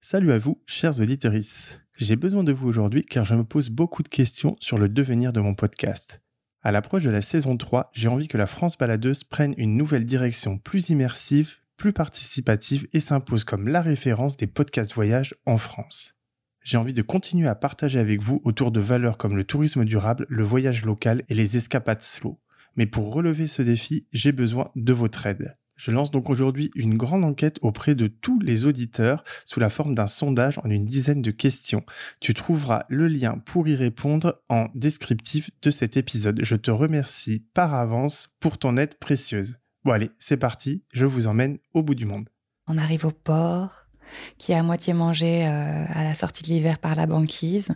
Salut à vous, chers auditeurs. J'ai besoin de vous aujourd'hui car je me pose beaucoup de questions sur le devenir de mon podcast. À l'approche de la saison 3, j'ai envie que la France baladeuse prenne une nouvelle direction plus immersive, plus participative et s'impose comme la référence des podcasts voyage en France. J'ai envie de continuer à partager avec vous autour de valeurs comme le tourisme durable, le voyage local et les escapades slow. Mais pour relever ce défi, j'ai besoin de votre aide. Je lance donc aujourd'hui une grande enquête auprès de tous les auditeurs sous la forme d'un sondage en une dizaine de questions. Tu trouveras le lien pour y répondre en descriptif de cet épisode. Je te remercie par avance pour ton aide précieuse. Bon allez, c'est parti, je vous emmène au bout du monde. On arrive au port, qui est à moitié mangé euh, à la sortie de l'hiver par la banquise.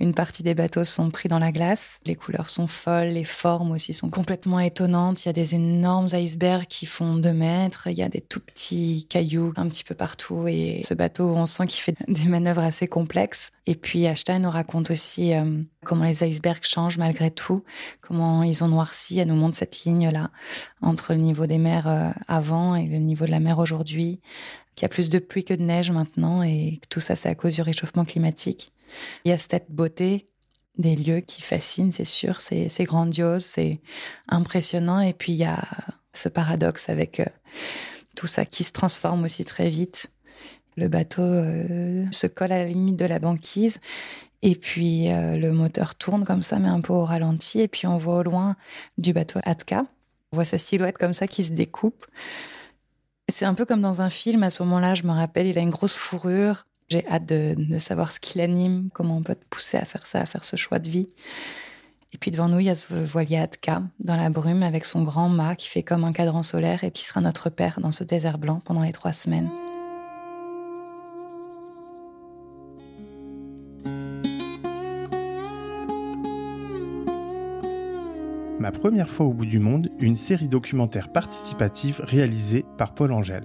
Une partie des bateaux sont pris dans la glace. Les couleurs sont folles, les formes aussi sont complètement étonnantes. Il y a des énormes icebergs qui font deux mètres. Il y a des tout petits cailloux un petit peu partout. Et ce bateau, on sent qu'il fait des manœuvres assez complexes. Et puis Ashton nous raconte aussi euh, comment les icebergs changent malgré tout, comment ils ont noirci. Elle nous montre cette ligne-là entre le niveau des mers euh, avant et le niveau de la mer aujourd'hui qu'il y a plus de pluie que de neige maintenant et que tout ça, c'est à cause du réchauffement climatique. Il y a cette beauté des lieux qui fascinent, c'est sûr, c'est grandiose, c'est impressionnant. Et puis il y a ce paradoxe avec euh, tout ça qui se transforme aussi très vite. Le bateau euh, se colle à la limite de la banquise. Et puis euh, le moteur tourne comme ça, mais un peu au ralenti. Et puis on voit au loin du bateau Atka. On voit sa silhouette comme ça qui se découpe. C'est un peu comme dans un film. À ce moment-là, je me rappelle, il a une grosse fourrure. J'ai hâte de, savoir ce qui l'anime, comment on peut te pousser à faire ça, à faire ce choix de vie. Et puis devant nous, il y a ce voilier Atka dans la brume avec son grand mât qui fait comme un cadran solaire et qui sera notre père dans ce désert blanc pendant les trois semaines. Première fois au bout du monde, une série documentaire participative réalisée par Paul Angèle.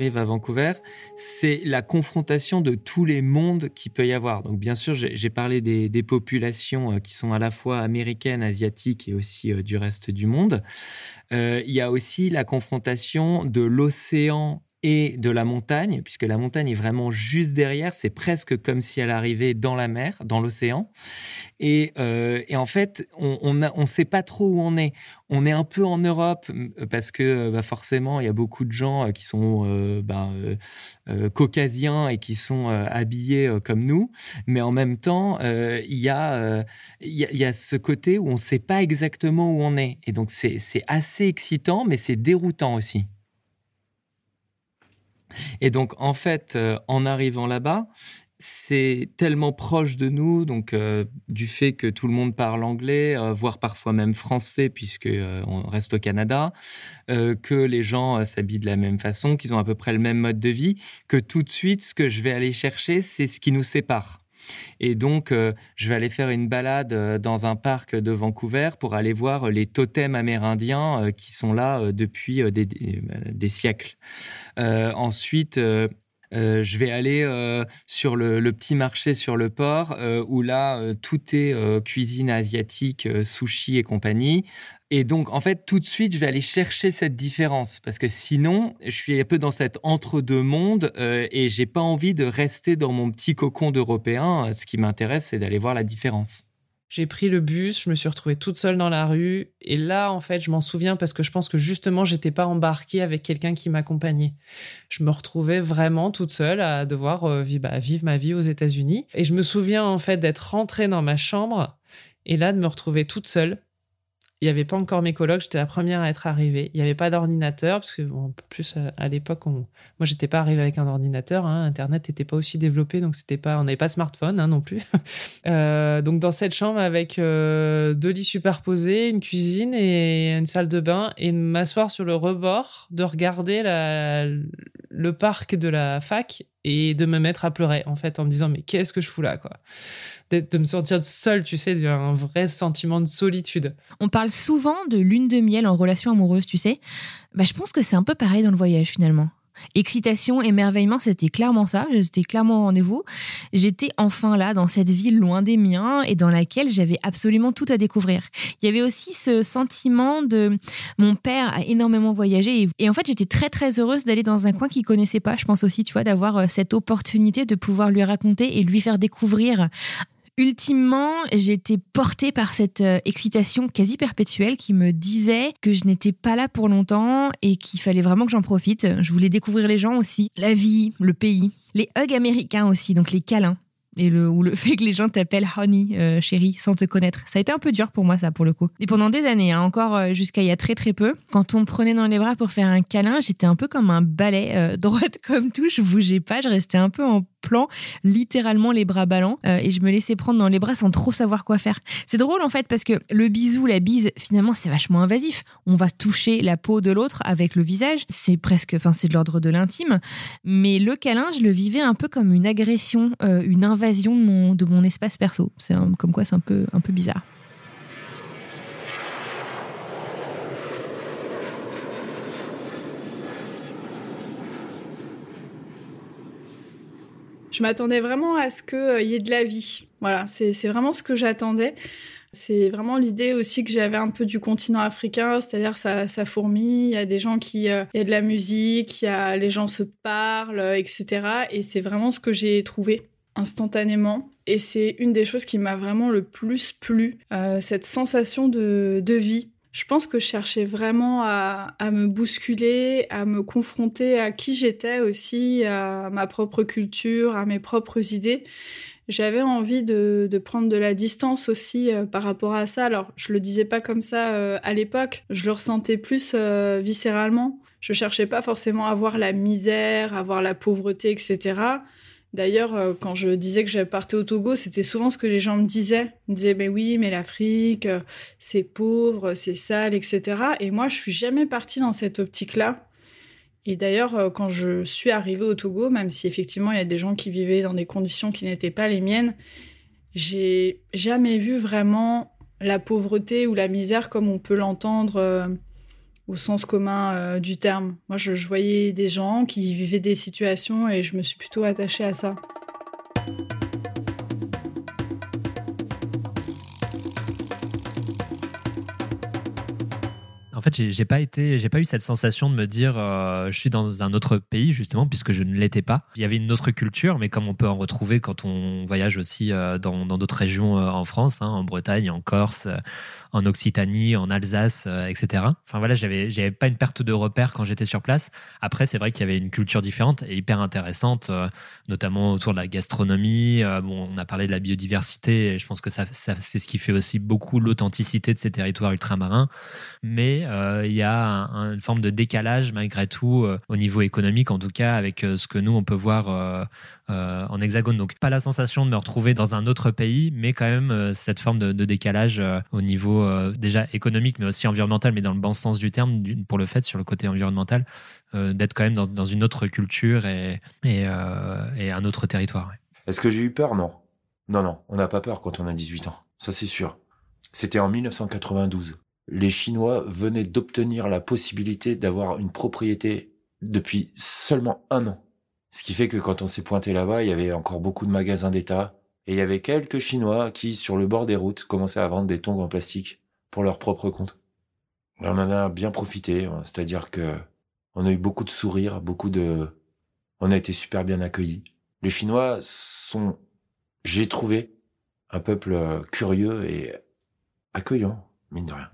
Arrive à Vancouver, c'est la confrontation de tous les mondes qu'il peut y avoir. Donc bien sûr, j'ai parlé des, populations euh, qui sont à la fois américaines, asiatiques et aussi euh, du reste du monde. Euh, il y a aussi la confrontation de l'océan et de la montagne, puisque la montagne est vraiment juste derrière, c'est presque comme si elle arrivait dans la mer, dans l'océan. Et, euh, en fait, on ne sait pas trop où on est. On est un peu en Europe, parce que bah forcément, il y a beaucoup de gens euh, qui sont euh, ben, caucasiens et qui sont habillés comme nous, mais en même temps, il y a ce côté où on ne sait pas exactement où on est. Et donc, c'est assez excitant, mais c'est déroutant aussi. Et donc, en fait, euh, en arrivant là-bas, c'est tellement proche de nous, donc euh, du fait que tout le monde parle anglais, euh, voire parfois même français, puisque on reste au Canada, que les gens s'habillent de la même façon, qu'ils ont à peu près le même mode de vie, que tout de suite, ce que je vais aller chercher, c'est ce qui nous sépare. Et donc, euh, je vais aller faire une balade euh, dans un parc de Vancouver pour aller voir les totems amérindiens euh, qui sont là depuis des, siècles. ensuite, je vais aller sur le, petit marché sur le port où là tout est cuisine asiatique, sushi et compagnie. Et donc, en fait, tout de suite, je vais aller chercher cette différence parce que sinon, je suis un peu dans cet entre-deux mondes euh, et j'ai pas envie de rester dans mon petit cocon d'européen. Ce qui m'intéresse, c'est d'aller voir la différence. J'ai pris le bus, je me suis retrouvée toute seule dans la rue. Et là, en fait, je m'en souviens parce que je pense que justement, j'étais pas embarquée avec quelqu'un qui m'accompagnait. Je me retrouvais vraiment toute seule à devoir euh, bah, vivre ma vie aux États-Unis. Et je me souviens, en fait, d'être rentrée dans ma chambre et là, de me retrouver toute seule il n'y avait pas encore mes colocs, j'étais la première à être arrivée. Il n'y avait pas d'ordinateur, parce que, plus à, l'époque, on... moi, j'étais pas arrivée avec un ordinateur. Hein. Internet n'était pas aussi développé, donc c'était pas, on n'avait pas smartphone hein, non plus. euh, donc, dans cette chambre, avec euh, deux lits superposés, une cuisine et une salle de bain, et m'asseoir sur le rebord, de regarder le parc de la fac et de me mettre à pleurer, en fait, en me disant, mais qu'est-ce que je fous là, quoi? De me sentir seule, tu sais, un vrai sentiment de solitude. On parle souvent de lune de miel en relation amoureuse, tu sais. Bah, je pense que c'est un peu pareil dans le voyage finalement. Excitation, émerveillement, c'était clairement ça. J'étais clairement au rendez-vous. J'étais enfin là, dans cette ville loin des miens et dans laquelle j'avais absolument tout à découvrir. Il y avait aussi ce sentiment de mon père a énormément voyagé et, en fait j'étais très très heureuse d'aller dans un coin qu'il connaissait pas. Je pense aussi, tu vois, d'avoir euh, cette opportunité de pouvoir lui raconter et lui faire découvrir ultimement, j'étais portée par cette euh, excitation quasi perpétuelle qui me disait que je n'étais pas là pour longtemps et qu'il fallait vraiment que j'en profite. Je voulais découvrir les gens aussi, la vie, le pays, les hugs américains aussi, donc les câlins et le, ou le fait que les gens t'appellent honey, euh, chérie, sans te connaître. Ça a été un peu dur pour moi, ça, pour le coup. Et pendant des années, hein, encore euh, jusqu'à il y a très très peu, quand on me prenait dans les bras pour faire un câlin, j'étais un peu comme un balai, droite comme tout, je bougeais pas, je restais un peu en plan, littéralement les bras ballants, euh, et je me laissais prendre dans les bras sans trop savoir quoi faire. C'est drôle en fait parce que le bisou, la bise, finalement c'est vachement invasif. On va toucher la peau de l'autre avec le visage, c'est presque, enfin c'est de l'ordre de l'intime, mais le câlin, je le vivais un peu comme une agression, euh, une invasion de mon, de mon espace perso. C'est comme quoi c'est un peu, un peu bizarre. Je m'attendais vraiment à ce qu'il euh, y ait de la vie. Voilà, c'est vraiment ce que j'attendais. C'est vraiment l'idée aussi que j'avais un peu du continent africain, c'est-à-dire ça, ça fourmille, il y a des gens qui, euh, il y a de la musique, il y a les gens se parlent, etc. Et c'est vraiment ce que j'ai trouvé instantanément. Et c'est une des choses qui m'a vraiment le plus plu, euh, cette sensation de, de vie je pense que je cherchais vraiment à, me bousculer, à me confronter à qui j'étais aussi, à ma propre culture, à mes propres idées. J'avais envie de, prendre de la distance aussi euh, par rapport à ça. Alors, je le disais pas comme ça euh, à l'époque, je le ressentais plus euh, viscéralement. Je cherchais pas forcément à voir la misère, à voir la pauvreté, etc. D'ailleurs, euh, quand je disais que je partais au Togo, c'était souvent ce que les gens me disaient. Ils me disaient, mais oui, mais l'Afrique, euh, c'est pauvre, c'est sale, etc. Et moi, je suis jamais partie dans cette optique-là. Et d'ailleurs, euh, quand je suis arrivée au Togo, même si effectivement il y a des gens qui vivaient dans des conditions qui n'étaient pas les miennes, j'ai jamais vu vraiment la pauvreté ou la misère comme on peut l'entendre au sens commun euh, du terme. Moi, je, voyais des gens qui vivaient des situations et je me suis plutôt attachée à ça. En fait, j'ai pas été, j'ai pas eu cette sensation de me dire, euh, je suis dans un autre pays justement, puisque je ne l'étais pas. Il y avait une autre culture, mais comme on peut en retrouver quand on voyage aussi euh, dans d'autres régions en France, hein, en Bretagne, en Corse en Occitanie, en Alsace, euh, etc. Enfin voilà, j'avais j'avais pas une perte de repère quand j'étais sur place. Après, c'est vrai qu'il y avait une culture différente et hyper intéressante, euh, notamment autour de la gastronomie. Euh, bon, on a parlé de la biodiversité. Et je pense que ça, c'est ce qui fait aussi beaucoup l'authenticité de ces territoires ultramarins. Mais il y a une forme de décalage malgré tout au niveau économique, en tout cas avec ce que nous on peut voir en hexagone. Donc pas la sensation de me retrouver dans un autre pays, mais quand même euh, cette forme de, décalage euh, au niveau déjà économique, mais aussi environnemental, mais dans le bon sens du terme, pour le fait sur le côté environnemental, d'être quand même dans, une autre culture et, un autre territoire. Est-ce que j'ai eu peur? Non. Non, non, on n'a pas peur quand on a 18 ans, ça c'est sûr. C'était en 1992. Les Chinois venaient d'obtenir la possibilité d'avoir une propriété depuis seulement un an Ce qui fait que quand on s'est pointé là-bas, il y avait encore beaucoup de magasins d'État. Et il y avait quelques Chinois qui, sur le bord des routes, commençaient à vendre des tongs en plastique pour leur propre compte. Et on en a bien profité, c'est-à-dire que on a eu beaucoup de sourires, beaucoup de, on a été super bien accueillis. Les Chinois sont, j'ai trouvé, un peuple euh, curieux et accueillant, mine de rien.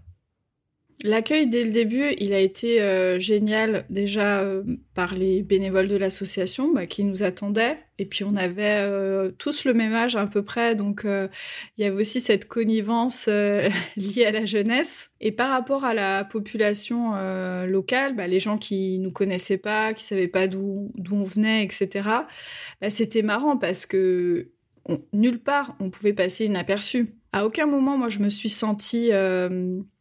L'accueil dès le début, il a été euh, génial déjà euh, par les bénévoles de l'association bah, qui nous attendaient. Et puis on avait euh, tous le même âge à peu près, donc il y avait aussi cette connivence liée à la jeunesse. Et par rapport à la population locale, bah, les gens qui nous connaissaient pas, qui savaient pas d'où on venait, etc. Bah, c'était marrant parce que nulle part on pouvait passer inaperçu. À aucun moment moi je me suis sentie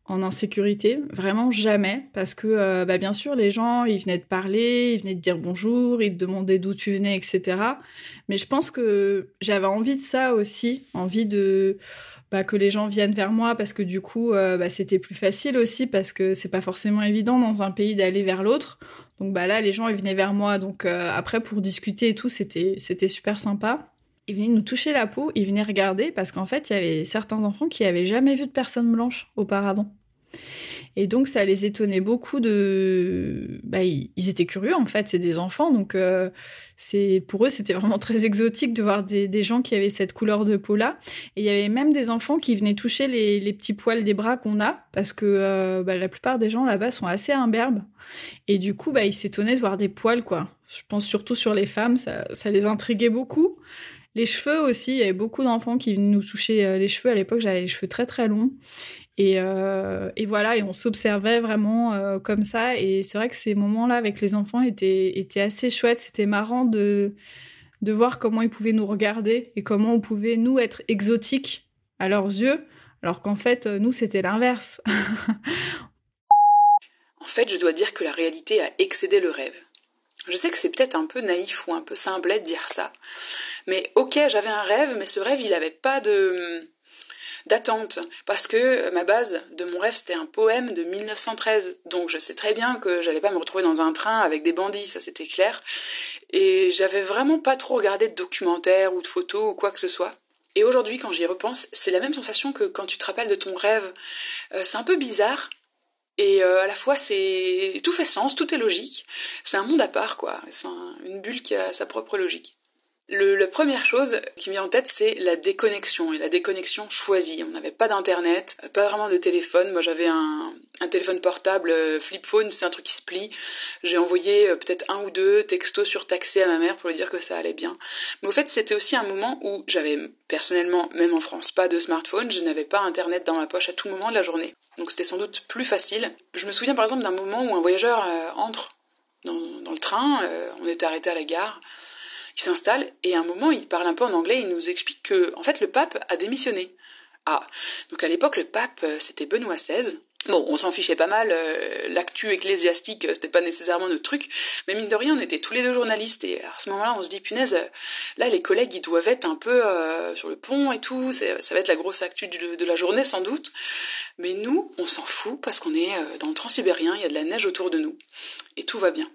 en insécurité, vraiment jamais, parce que euh, bah, bien sûr les gens ils venaient te parler, ils venaient te dire bonjour, ils te demandaient d'où tu venais, etc. Mais je pense que j'avais envie de ça aussi, envie de bah, que les gens viennent vers moi parce que du coup euh, bah, c'était plus facile aussi parce que c'est pas forcément évident dans un pays d'aller vers l'autre. Donc bah là les gens ils venaient vers moi, donc euh, après pour discuter et tout c'était c'était super sympa ils venaient nous toucher la peau, ils venaient regarder parce qu'en fait, il y avait certains enfants qui avaient jamais vu de personne blanche auparavant. Et donc, ça les étonnait beaucoup de. Bah, ils, étaient curieux, en fait, c'est des enfants. Donc, euh, pour eux, c'était vraiment très exotique de voir des, gens qui avaient cette couleur de peau-là. Et il y avait même des enfants qui venaient toucher les, petits poils des bras qu'on a, parce que euh, bah, la plupart des gens là-bas sont assez imberbes. Et du coup, bah, ils s'étonnaient de voir des poils, quoi. Je pense surtout sur les femmes, ça, ça les intriguait beaucoup. Les cheveux aussi, il y avait beaucoup d'enfants qui nous toucher euh, les cheveux. À l'époque, j'avais les cheveux très très longs. Et, euh, voilà, et on s'observait vraiment euh, comme ça. Et c'est vrai que ces moments-là avec les enfants étaient, assez chouettes. C'était marrant de, de voir comment ils pouvaient nous regarder et comment on pouvait, nous, être exotiques à leurs yeux, alors qu'en fait, nous, c'était l'inverse. en fait, je dois dire que la réalité a excédé le rêve. Je sais que c'est peut-être un peu naïf ou un peu simplet de dire ça, mais ok, j'avais un rêve, mais ce rêve, il n'avait pas de d'attente parce que ma base de mon rêve c'était un poème de 1913 donc je sais très bien que j'allais pas me retrouver dans un train avec des bandits ça c'était clair et j'avais vraiment pas trop regardé de documentaires ou de photos ou quoi que ce soit et aujourd'hui quand j'y repense c'est la même sensation que quand tu te rappelles de ton rêve euh, c'est un peu bizarre et euh, à la fois, c'est tout fait sens, tout est logique. C'est un monde à part, quoi. C'est une bulle qui a sa propre logique. La première chose qui me vient en tête, c'est la déconnexion et la déconnexion choisie. On n'avait pas d'internet, pas vraiment de téléphone. Moi, j'avais un, un, téléphone portable euh, flip phone, c'est un truc qui se plie. J'ai envoyé euh, peut-être un ou deux textos surtaxés à ma mère pour lui dire que ça allait bien. Mais au fait, c'était aussi un moment où j'avais personnellement, même en France, pas de smartphone. Je n'avais pas internet dans ma poche à tout moment de la journée. Donc c'était sans doute plus facile. Je me souviens par exemple d'un moment où un voyageur euh, entre dans, dans, le train. on était arrêté à la gare il s'installe et à un moment il parle un peu en anglais, il nous explique que en fait le pape a démissionné. Ah, donc à l'époque le pape euh, c'était Benoît XVI. Bon, on s'en fichait pas mal, euh, l'actu ecclésiastique euh, c'était pas nécessairement notre truc, mais mine de rien on était tous les deux journalistes et à ce moment-là on se dit punaise, là les collègues ils doivent être un peu sur le pont et tout, ça va être la grosse actu de, de la journée sans doute, mais nous on s'en fout parce qu'on est dans le transsibérien, il y a de la neige autour de nous et tout va bien.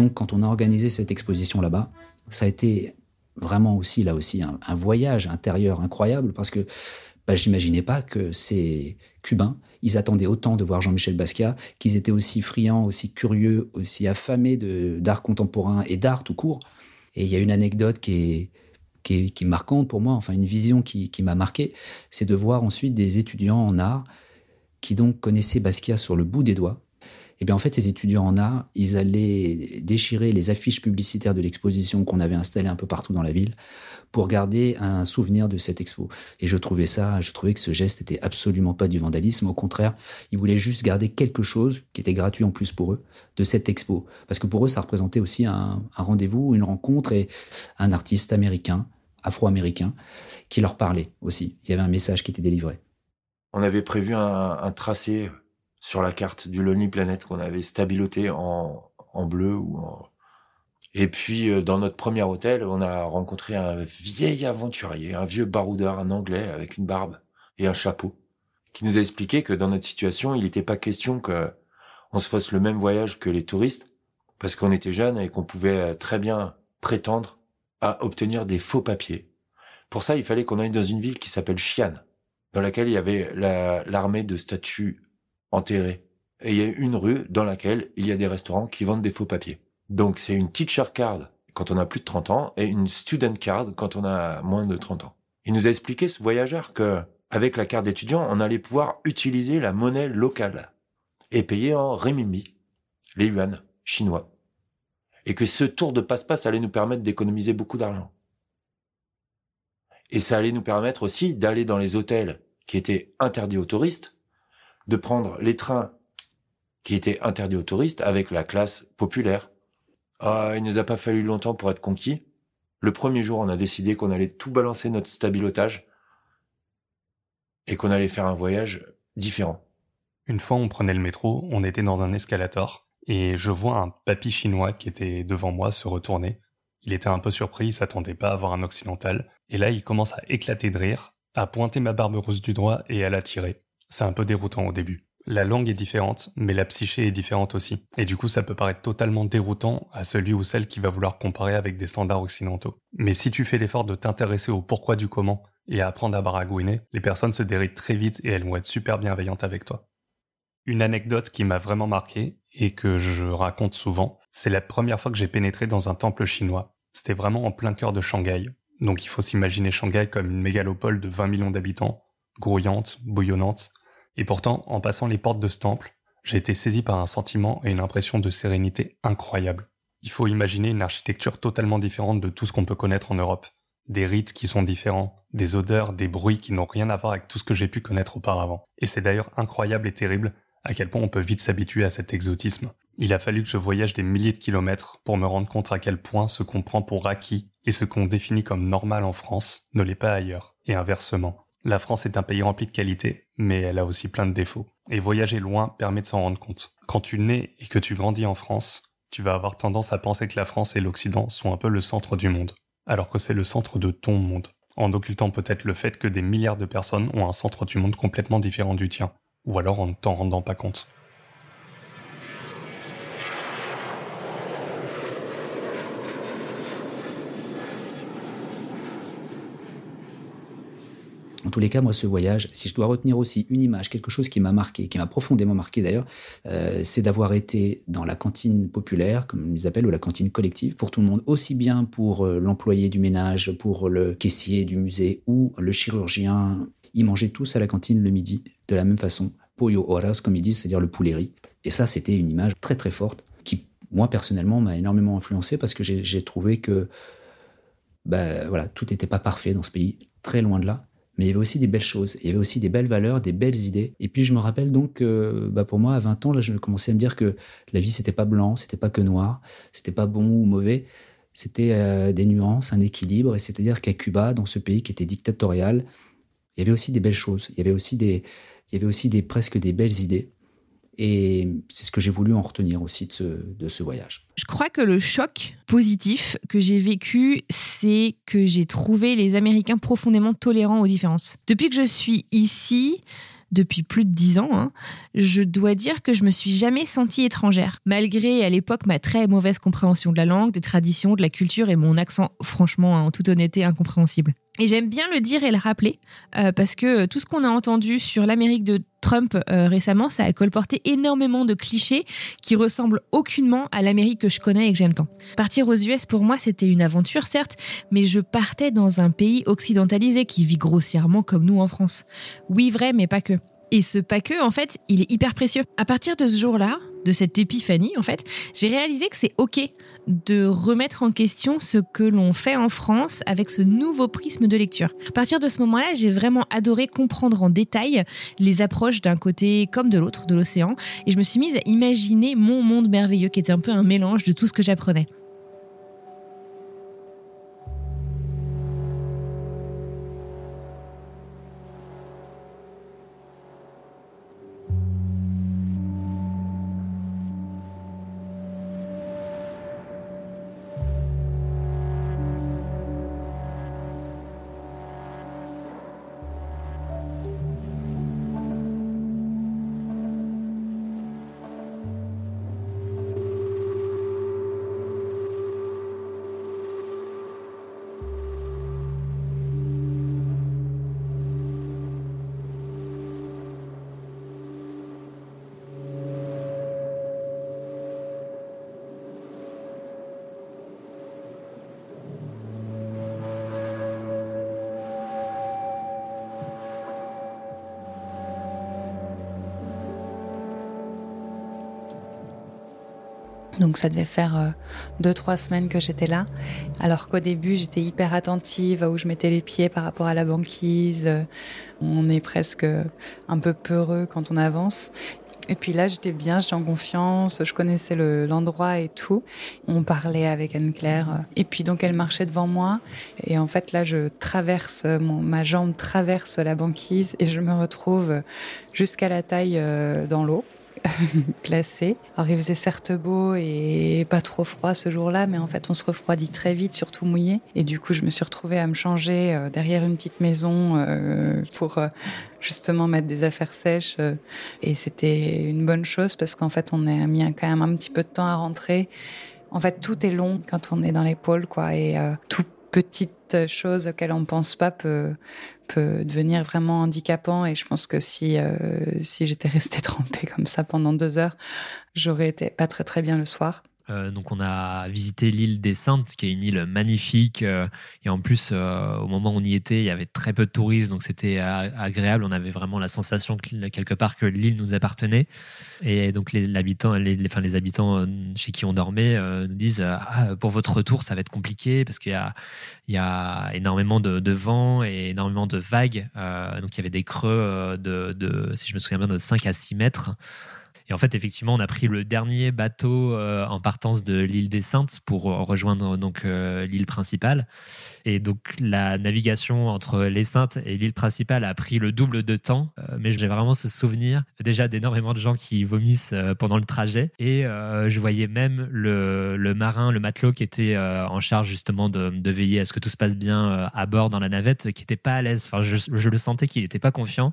Donc, quand on a organisé cette exposition là-bas, ça a été vraiment aussi, là aussi, un, voyage intérieur incroyable parce que bah, j'imaginais pas que ces Cubains, ils attendaient autant de voir Jean-Michel Basquiat, qu'ils étaient aussi friands, aussi curieux, aussi affamés d'art contemporain et d'art tout court. Et il y a une anecdote qui est, qui est, marquante pour moi, enfin une vision qui, qui m'a marqué, c'est de voir ensuite des étudiants en art qui donc connaissaient Basquiat sur le bout des doigts Et bien en fait, ces étudiants en art, ils allaient déchirer les affiches publicitaires de l'exposition qu'on avait installée un peu partout dans la ville pour garder un souvenir de cette expo. Et je trouvais ça, je trouvais que ce geste était absolument pas du vandalisme. Au contraire, ils voulaient juste garder quelque chose qui était gratuit en plus pour eux de cette expo. Parce que pour eux, ça représentait aussi un, rendez-vous, une rencontre et un artiste américain, afro-américain, qui leur parlait aussi. Il y avait un message qui était délivré. On avait prévu un, tracé sur la carte du Lonely Planet qu'on avait stabiloté en, en bleu ou en, et puis, euh, dans notre premier hôtel, on a rencontré un vieil aventurier, un vieux baroudeur, un anglais avec une barbe et un chapeau, qui nous a expliqué que dans notre situation, il n'était pas question que on se fasse le même voyage que les touristes, parce qu'on était jeunes et qu'on pouvait très bien prétendre à obtenir des faux papiers. Pour ça, il fallait qu'on aille dans une ville qui s'appelle Xi'an, dans laquelle il y avait l'armée de statues enterrées. Et il y a une rue dans laquelle il y a des restaurants qui vendent des faux papiers. Donc c'est une teacher card quand on a plus de 30 ans et une student card quand on a moins de 30 ans. Il nous a expliqué ce voyageur que avec la carte d'étudiant, on allait pouvoir utiliser la monnaie locale et payer en renminbi, les yuan chinois. Et que ce tour de passe-passe allait nous permettre d'économiser beaucoup d'argent. Et ça allait nous permettre aussi d'aller dans les hôtels qui étaient interdits aux touristes, de prendre les trains qui étaient interdits aux touristes avec la classe populaire, ah, il nous a pas fallu longtemps pour être conquis. Le premier jour, on a décidé qu'on allait tout balancer notre stabilotage et qu'on allait faire un voyage différent. Une fois, on prenait le métro, on était dans un escalator et je vois un papy chinois qui était devant moi se retourner. Il était un peu surpris, il s'attendait pas à voir un occidental. Et là, il commence à éclater de rire, à pointer ma barbe rousse du doigt et à la tirer. C'est un peu déroutant au début. La langue est différente, mais la psyché est différente aussi. Et du coup, ça peut paraître totalement déroutant à celui ou celle qui va vouloir comparer avec des standards occidentaux. Mais si tu fais l'effort de t'intéresser au pourquoi du comment et à apprendre à baragouiner, les personnes se dérident très vite et elles vont être super bienveillantes avec toi. Une anecdote qui m'a vraiment marqué et que je raconte souvent, c'est la première fois que j'ai pénétré dans un temple chinois. C'était vraiment en plein cœur de Shanghai. Donc il faut s'imaginer Shanghai comme une mégalopole de 20 millions d'habitants, grouillante, bouillonnante, et pourtant, en passant les portes de ce temple, j'ai été saisi par un sentiment et une impression de sérénité incroyable. Il faut imaginer une architecture totalement différente de tout ce qu'on peut connaître en Europe. Des rites qui sont différents, des odeurs, des bruits qui n'ont rien à voir avec tout ce que j'ai pu connaître auparavant. Et c'est d'ailleurs incroyable et terrible à quel point on peut vite s'habituer à cet exotisme. Il a fallu que je voyage des milliers de kilomètres pour me rendre compte à quel point ce qu'on prend pour acquis et ce qu'on définit comme normal en France ne l'est pas ailleurs, et inversement. La France est un pays rempli de qualités, mais elle a aussi plein de défauts. Et voyager loin permet de s'en rendre compte. Quand tu nais et que tu grandis en France, tu vas avoir tendance à penser que la France et l'Occident sont un peu le centre du monde, alors que c'est le centre de ton monde, en occultant peut-être le fait que des milliards de personnes ont un centre du monde complètement différent du tien, ou alors en ne t'en rendant pas compte. En tous les cas, moi, ce voyage, si je dois retenir aussi une image, quelque chose qui m'a marqué, qui m'a profondément marqué d'ailleurs, euh, c'est d'avoir été dans la cantine populaire, comme ils appellent, ou la cantine collective, pour tout le monde, aussi bien pour euh, l'employé du ménage, pour le caissier du musée ou le chirurgien. Ils mangeaient tous à la cantine le midi, de la même façon. Pollo horas, comme ils disent, c'est-à-dire le poulet riz. Et ça, c'était une image très très forte qui, moi, personnellement, m'a énormément influencé parce que j'ai trouvé que ben, voilà, tout n'était pas parfait dans ce pays, très loin de là mais il y avait aussi des belles choses, il y avait aussi des belles valeurs, des belles idées. Et puis je me rappelle donc que bah pour moi, à 20 ans, là, je commençais à me dire que la vie, c'était pas blanc, c'était pas que noir, c'était pas bon ou mauvais, c'était euh, des nuances, un équilibre. Et c'est-à-dire qu'à Cuba, dans ce pays qui était dictatorial, il y avait aussi des belles choses, il y avait aussi des, il y avait aussi des presque des belles idées. Et c'est ce que j'ai voulu en retenir aussi de ce, de ce voyage. Je crois que le choc positif que j'ai vécu, c'est que j'ai trouvé les Américains profondément tolérants aux différences. Depuis que je suis ici, depuis plus de dix ans, hein, je dois dire que je me suis jamais sentie étrangère, malgré à l'époque ma très mauvaise compréhension de la langue, des traditions, de la culture et mon accent, franchement, en toute honnêteté, incompréhensible. Et j'aime bien le dire et le rappeler, euh, parce que tout ce qu'on a entendu sur l'Amérique de Trump euh, récemment, ça a colporté énormément de clichés qui ressemblent aucunement à l'Amérique que je connais et que j'aime tant. Partir aux US, pour moi, c'était une aventure, certes, mais je partais dans un pays occidentalisé qui vit grossièrement comme nous en France. Oui, vrai, mais pas que. Et ce pas que, en fait, il est hyper précieux. À partir de ce jour-là, de cette épiphanie, en fait, j'ai réalisé que c'est OK de remettre en question ce que l'on fait en France avec ce nouveau prisme de lecture. À partir de ce moment-là, j'ai vraiment adoré comprendre en détail les approches d'un côté comme de l'autre de l'océan et je me suis mise à imaginer mon monde merveilleux qui était un peu un mélange de tout ce que j'apprenais. Donc ça devait faire euh, deux, trois semaines que j'étais là. Alors qu'au début, j'étais hyper attentive à où je mettais les pieds par rapport à la banquise. On est presque un peu peureux quand on avance. Et puis là, j'étais bien, j'étais en confiance, je connaissais l'endroit et tout. On parlait avec Anne-Claire. Et puis donc, elle marchait devant moi. Et en fait, là, je traverse, ma jambe traverse la banquise et je me retrouve jusqu'à la taille euh, dans l'eau. glacé. Alors il faisait certes beau et pas trop froid ce jour-là, mais en fait on se refroidit très vite, surtout mouillé. Et du coup je me suis retrouvée à me changer euh, derrière une petite maison euh, pour euh, justement mettre des affaires sèches. Et c'était une bonne chose parce qu'en fait on a mis quand même un petit peu de temps à rentrer. En fait tout est long quand on est dans les pôles, quoi. Et tout petite chose auxquelles on pense pas peut, peut devenir vraiment handicapant. Et je pense que si, euh, si j'étais restée trempée comme ça pendant deux heures, j'aurais été pas très très bien le soir. Euh, donc on a visité l'île des Saintes, qui est une île magnifique. Euh, et en plus, euh, au moment où on y était, il y avait très peu de touristes, donc c'était agréable. On avait vraiment la sensation quelque part que l'île nous appartenait. Et donc les, habitants, les, les habitants chez qui on dormait nous disent ah, pour votre retour, ça va être compliqué parce qu'il y a, il y a énormément de, vent et énormément de vagues. donc il y avait des creux de, de, si je me souviens bien, de 5 à 6 mètres. Et en fait, effectivement, on a pris le dernier bateau euh, en partance de l'île des Saintes pour rejoindre donc euh, l'île principale. Et donc la navigation entre les Saintes et l'île principale a pris le double de temps. Euh, mais j'ai vraiment ce souvenir déjà d'énormément de gens qui vomissent pendant le trajet. Et je voyais même le, marin, le matelot qui était en charge justement de, de, veiller à ce que tout se passe bien à bord dans la navette, qui n'était pas à l'aise. Enfin, je, je le sentais qu'il n'était pas confiant.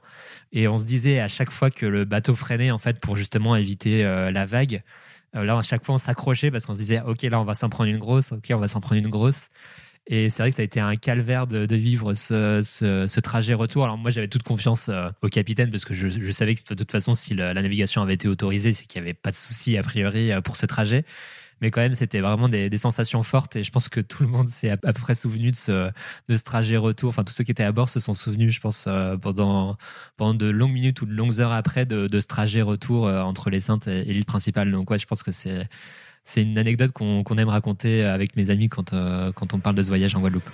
Et on se disait à chaque fois que le bateau freinait en fait pour justement éviter euh, la vague. Euh, là, à chaque fois, on s'accrochait parce qu'on se disait, OK, là, on va s'en prendre une grosse, OK, on va s'en prendre une grosse. Et c'est vrai que ça a été un calvaire de, vivre ce, trajet retour. Alors moi, j'avais toute confiance euh, au capitaine parce que je, savais que de toute façon, si la, la navigation avait été autorisée, c'est qu'il n'y avait pas de souci a priori pour ce trajet mais quand même c'était vraiment des, sensations fortes et je pense que tout le monde s'est à, peu près souvenu de ce, de trajet retour enfin tous ceux qui étaient à bord se sont souvenus je pense euh, pendant pendant de longues minutes ou de longues heures après de, de ce trajet retour euh, entre les Saintes et, l'île principale donc ouais je pense que c'est c'est une anecdote qu'on aime raconter avec mes amis quand, euh, quand on parle de ce voyage en Guadeloupe.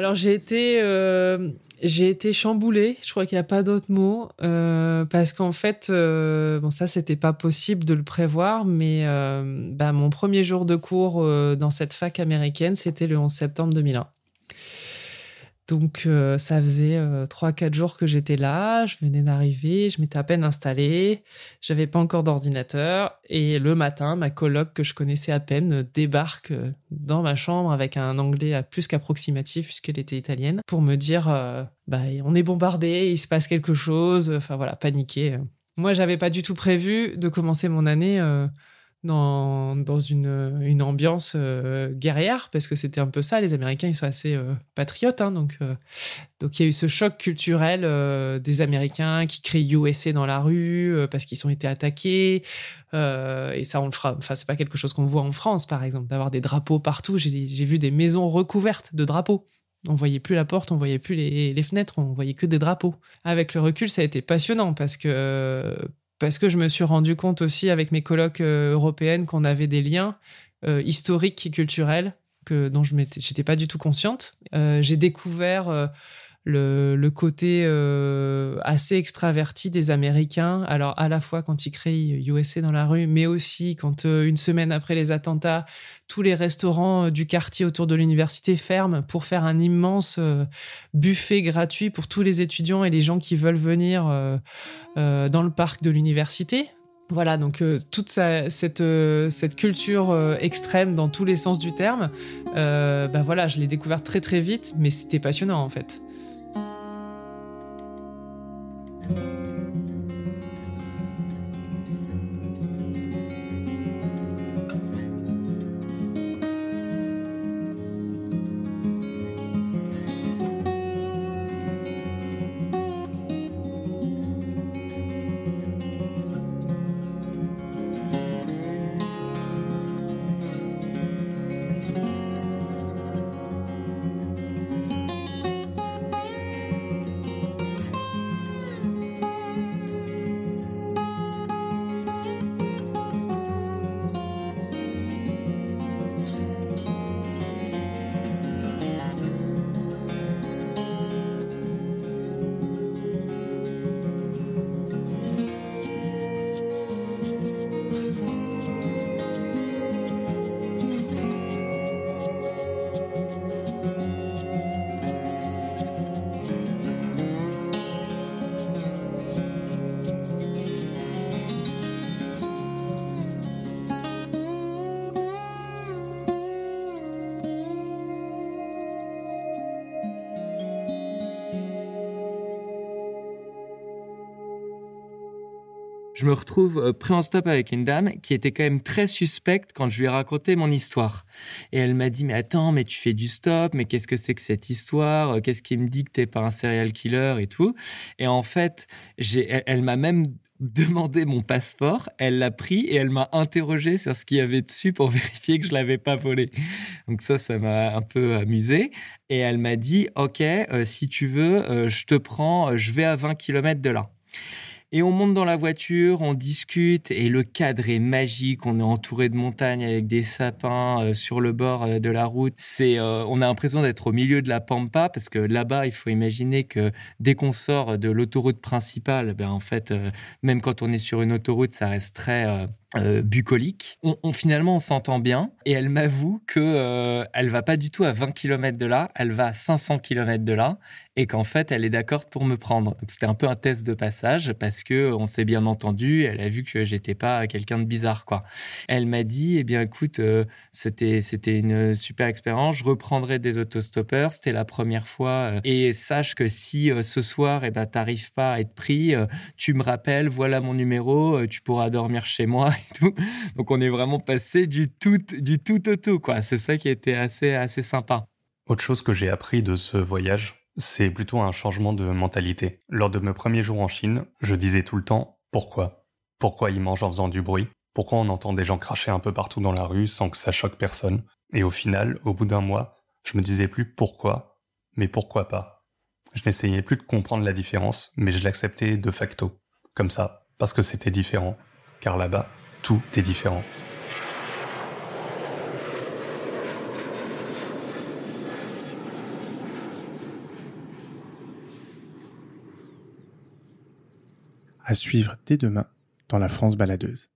Alors j'ai été, euh, j'ai été chamboulée. Je crois qu'il n'y a pas d'autre mot euh, parce qu'en fait, euh, bon ça c'était pas possible de le prévoir, mais bah, mon premier jour de cours dans cette fac américaine, c'était le 11 septembre 2001. Donc euh, ça faisait euh, trois, 4 jours que j'étais là, je venais d'arriver, je m'étais à peine installée, j'avais pas encore d'ordinateur. Et le matin, ma coloc que je connaissais à peine débarque euh, dans ma chambre avec un anglais plus qu'approximatif puisqu'elle était italienne pour me dire bah on est bombardé, il se passe quelque chose, enfin voilà, paniquer. Moi, j'avais pas du tout prévu de commencer mon année dans, une ambiance euh, guerrière, parce que c'était un peu ça. Les Américains, ils sont assez euh, patriotes. Hein, donc, euh, donc, il y a eu ce choc culturel des Américains qui crient USA dans la rue parce qu'ils ont été attaqués. et ça, on le fera. Enfin, c'est pas quelque chose qu'on voit en France, par exemple, d'avoir des drapeaux partout. J'ai vu des maisons recouvertes de drapeaux. On voyait plus la porte, on voyait plus les, les, fenêtres, on voyait que des drapeaux. Avec le recul, ça a été passionnant parce que parce que je me suis rendu compte aussi avec mes colloques euh, européennes qu'on avait des liens euh, historiques et culturels dont je n'étais pas du tout consciente. Euh, j'ai découvert le, côté euh, assez extraverti des Américains. Alors, à la fois quand ils crient USA dans la rue, mais aussi quand, euh, une semaine après les attentats, tous les restaurants euh, du quartier autour de l'université ferment pour faire un immense buffet gratuit pour tous les étudiants et les gens qui veulent venir dans le parc de l'université. Voilà, donc toute cette, culture extrême dans tous les sens du terme, ben voilà, je l'ai découvert très très vite, mais c'était passionnant en fait. Je me retrouve euh, pris en stop avec une dame qui était quand même très suspecte quand je lui ai raconté mon histoire. Et elle m'a dit, mais attends, mais tu fais du stop, mais qu'est-ce que c'est que cette histoire? Euh, Qu'est-ce qui me dit que t'es pas un serial killer et tout? Et en fait, elle, m'a même demandé mon passeport, elle l'a pris et elle m'a interrogé sur ce qu'il y avait dessus pour vérifier que je l'avais pas volé. Donc ça, ça m'a un peu amusé. Et elle m'a dit, ok, euh, si tu veux, je te prends, je vais à 20 km de là. Et on monte dans la voiture, on discute et le cadre est magique. On est entouré de montagnes avec des sapins euh, sur le bord euh, de la route. C'est, euh, on a l'impression d'être au milieu de la pampa parce que là-bas, il faut imaginer que dès qu'on sort de l'autoroute principale, ben en fait, même quand on est sur une autoroute, ça reste très bucolique. On, finalement on s'entend bien et elle m'avoue que euh, elle va pas du tout à 20 km de là, elle va à 500 km de là et qu'en fait elle est d'accord pour me prendre. C'était un peu un test de passage parce que on s'est bien entendu, elle a vu que j'étais pas quelqu'un de bizarre quoi. Elle m'a dit eh bien écoute euh, c'était c'était une super expérience, je reprendrai des autostoppeurs, c'était la première fois euh, et sache que si euh, ce soir eh ben t'arrives pas à être pris, tu me rappelles, voilà mon numéro, tu pourras dormir chez moi. Donc on est vraiment passé du tout du tout au tout quoi. C'est ça qui été assez assez sympa. Autre chose que j'ai appris de ce voyage, c'est plutôt un changement de mentalité. Lors de mes premiers jours en Chine, je disais tout le temps pourquoi? Pourquoi ils mangent en faisant du bruit? Pourquoi on entend des gens cracher un peu partout dans la rue sans que ça choque personne? Et au final, au bout d'un mois, je me disais plus pourquoi, mais pourquoi pas. Je n'essayais plus de comprendre la différence, mais je l'acceptais de facto, comme ça, parce que c'était différent. Car là-bas, tout est différent. À suivre dès demain dans la France baladeuse.